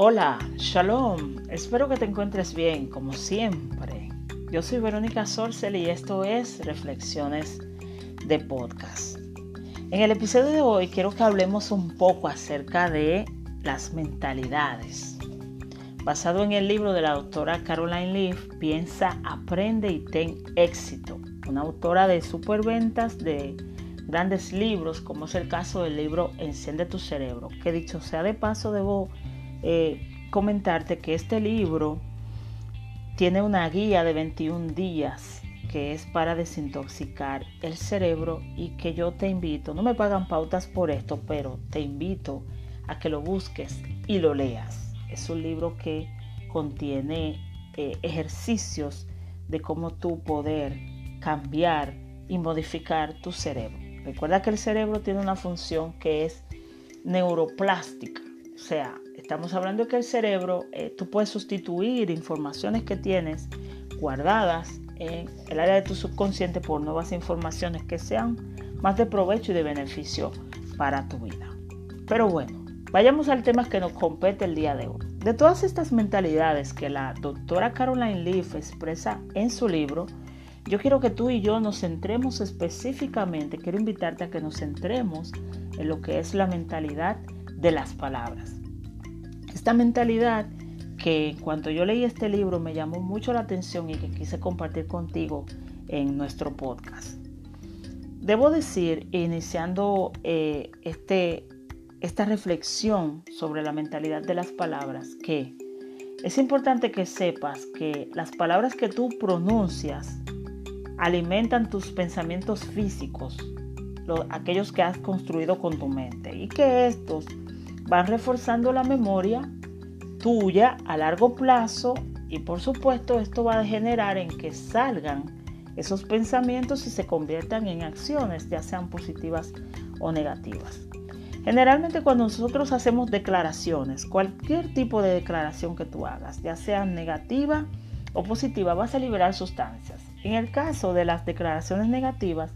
Hola, shalom. Espero que te encuentres bien, como siempre. Yo soy Verónica Sorcel y esto es Reflexiones de Podcast. En el episodio de hoy quiero que hablemos un poco acerca de las mentalidades. Basado en el libro de la doctora Caroline Leaf, Piensa, aprende y ten éxito. Una autora de superventas de grandes libros, como es el caso del libro Enciende tu cerebro, que dicho sea de paso, debo eh, comentarte que este libro tiene una guía de 21 días que es para desintoxicar el cerebro y que yo te invito, no me pagan pautas por esto, pero te invito a que lo busques y lo leas. Es un libro que contiene eh, ejercicios de cómo tú poder cambiar y modificar tu cerebro. Recuerda que el cerebro tiene una función que es neuroplástica, sea, Estamos hablando de que el cerebro, eh, tú puedes sustituir informaciones que tienes guardadas en el área de tu subconsciente por nuevas informaciones que sean más de provecho y de beneficio para tu vida. Pero bueno, vayamos al tema que nos compete el día de hoy. De todas estas mentalidades que la doctora Caroline Leaf expresa en su libro, yo quiero que tú y yo nos centremos específicamente, quiero invitarte a que nos centremos en lo que es la mentalidad de las palabras. Esta mentalidad que cuando yo leí este libro me llamó mucho la atención y que quise compartir contigo en nuestro podcast. Debo decir, iniciando eh, este, esta reflexión sobre la mentalidad de las palabras, que es importante que sepas que las palabras que tú pronuncias alimentan tus pensamientos físicos, aquellos que has construido con tu mente, y que estos van reforzando la memoria tuya a largo plazo y por supuesto esto va a generar en que salgan esos pensamientos y se conviertan en acciones, ya sean positivas o negativas. Generalmente cuando nosotros hacemos declaraciones, cualquier tipo de declaración que tú hagas, ya sea negativa o positiva, vas a liberar sustancias. En el caso de las declaraciones negativas,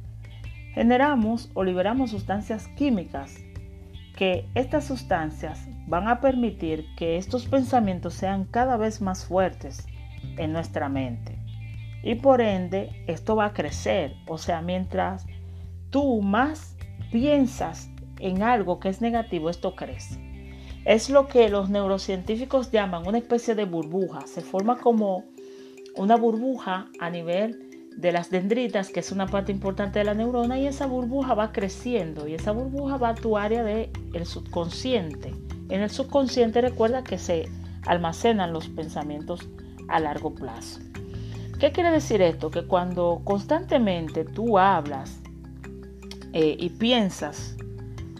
generamos o liberamos sustancias químicas que estas sustancias van a permitir que estos pensamientos sean cada vez más fuertes en nuestra mente. Y por ende, esto va a crecer. O sea, mientras tú más piensas en algo que es negativo, esto crece. Es lo que los neurocientíficos llaman una especie de burbuja. Se forma como una burbuja a nivel de las dendritas, que es una parte importante de la neurona, y esa burbuja va creciendo y esa burbuja va a tu área del el subconsciente. En el subconsciente recuerda que se almacenan los pensamientos a largo plazo. ¿Qué quiere decir esto? Que cuando constantemente tú hablas eh, y piensas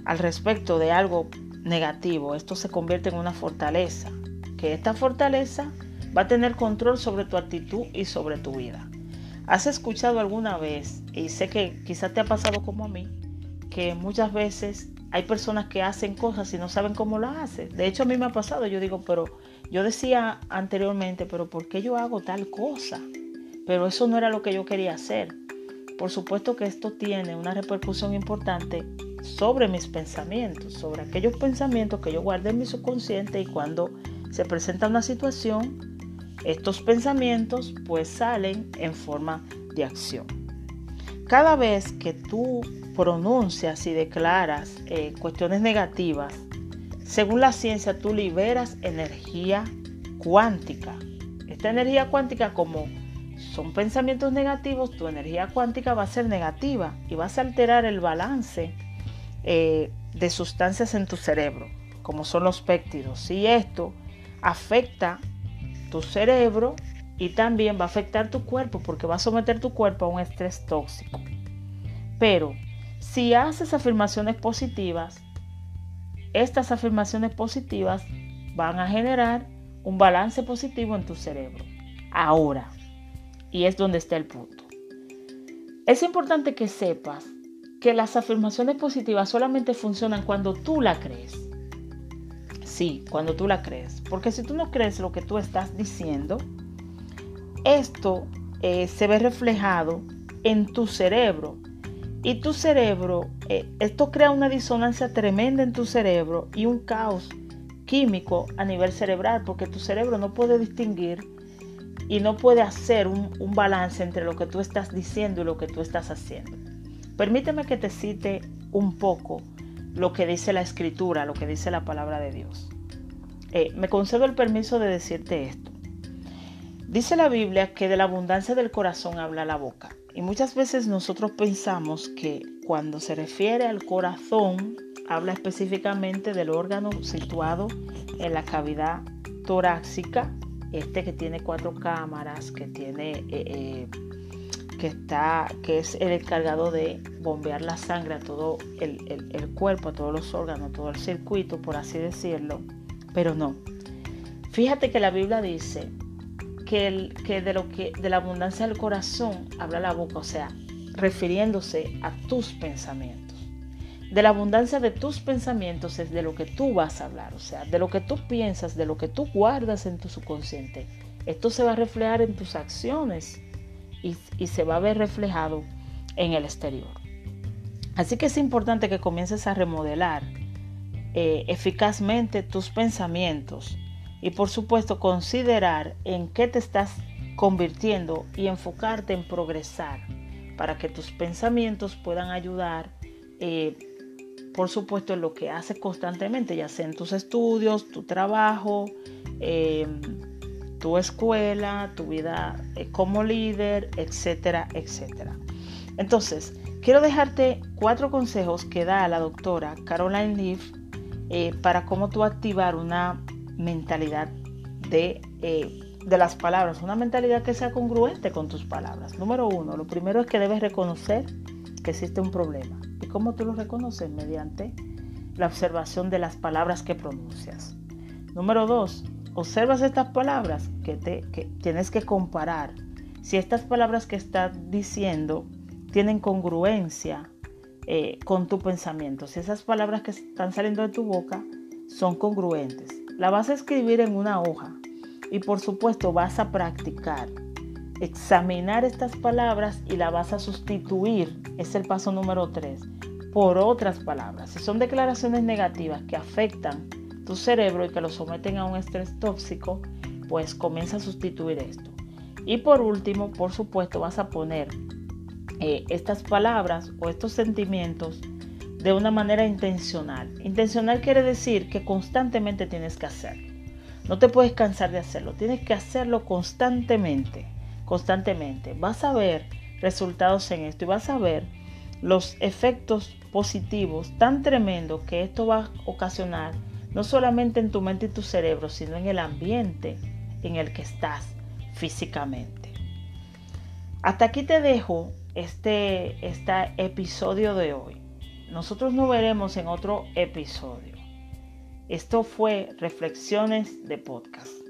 al respecto de algo negativo, esto se convierte en una fortaleza, que esta fortaleza va a tener control sobre tu actitud y sobre tu vida. ¿Has escuchado alguna vez, y sé que quizás te ha pasado como a mí, que muchas veces hay personas que hacen cosas y no saben cómo las hacen? De hecho, a mí me ha pasado, yo digo, pero yo decía anteriormente, pero ¿por qué yo hago tal cosa? Pero eso no era lo que yo quería hacer. Por supuesto que esto tiene una repercusión importante sobre mis pensamientos, sobre aquellos pensamientos que yo guardé en mi subconsciente y cuando se presenta una situación, estos pensamientos pues salen en forma de acción. Cada vez que tú pronuncias y declaras eh, cuestiones negativas, según la ciencia tú liberas energía cuántica. Esta energía cuántica como son pensamientos negativos, tu energía cuántica va a ser negativa y vas a alterar el balance eh, de sustancias en tu cerebro, como son los péptidos. Y esto afecta tu cerebro y también va a afectar tu cuerpo porque va a someter tu cuerpo a un estrés tóxico. Pero si haces afirmaciones positivas, estas afirmaciones positivas van a generar un balance positivo en tu cerebro. Ahora, y es donde está el punto. Es importante que sepas que las afirmaciones positivas solamente funcionan cuando tú la crees. Sí, cuando tú la crees. Porque si tú no crees lo que tú estás diciendo, esto eh, se ve reflejado en tu cerebro. Y tu cerebro, eh, esto crea una disonancia tremenda en tu cerebro y un caos químico a nivel cerebral, porque tu cerebro no puede distinguir y no puede hacer un, un, balance entre lo que tú estás diciendo y lo que tú estás haciendo. Permíteme que te cite un poco lo que dice la escritura, lo que dice la palabra de Dios. Eh, me concedo el permiso de decirte esto. Dice la Biblia que de la abundancia del corazón habla la boca. Y muchas veces nosotros pensamos que cuando se refiere al corazón, habla específicamente del órgano situado en la cavidad torácica, este que tiene cuatro cámaras, que tiene eh, eh, que está, que es el encargado de bombear la sangre a todo el, el, cuerpo, a todos los órganos, todo el circuito, por así decirlo. Pero no. Fíjate que la Biblia dice que, de, lo que de la abundancia del corazón habla la boca, o sea, refiriéndose a tus pensamientos. De la abundancia de tus pensamientos es de lo que tú vas a hablar, o sea, de lo que tú piensas, de lo que tú guardas en tu subconsciente. Esto se va a reflejar en tus acciones y, se va a ver reflejado en el exterior. Así que es importante que comiences a remodelar eh, eficazmente tus pensamientos y por supuesto considerar en qué te estás convirtiendo y enfocarte en progresar para que tus pensamientos puedan ayudar, eh, por supuesto, en lo que haces constantemente, ya sea en tus estudios, tu trabajo, eh, tu escuela, tu vida eh, como líder, etcétera, etcétera. Entonces, quiero dejarte cuatro consejos que da la doctora Caroline Leaf para cómo tú activar una mentalidad de, eh, de las palabras, una mentalidad que sea congruente con tus palabras. Número uno, lo primero es que debes reconocer que existe un problema. ¿Y cómo tú lo reconoces? Mediante la observación de las palabras que pronuncias. Número dos, observas estas palabras que, te, que tienes que comparar. Si estas palabras que estás diciendo tienen congruencia eh, con tu pensamiento, si esas palabras que están saliendo de tu boca son congruentes. La vas a escribir en una hoja y por supuesto vas a practicar. Examinar estas palabras y la vas a sustituir, es el paso número 3, por otras palabras. Si son declaraciones negativas que afectan tu cerebro y que lo someten a un estrés tóxico, pues comienza a sustituir esto. Y por último, por supuesto, vas a poner eh, estas palabras o estos sentimientos de una manera intencional. Intencional quiere decir que constantemente tienes que hacerlo. No te puedes cansar de hacerlo, tienes que hacerlo constantemente, constantemente. Vas a ver resultados en esto y vas a ver los efectos positivos tan tremendos que esto va a ocasionar, no solamente en tu mente y tu cerebro, sino en el ambiente en el que estás físicamente. Hasta aquí te dejo este, este episodio de hoy. Nosotros nos veremos en otro episodio. Esto fue Reflexiones de Podcast.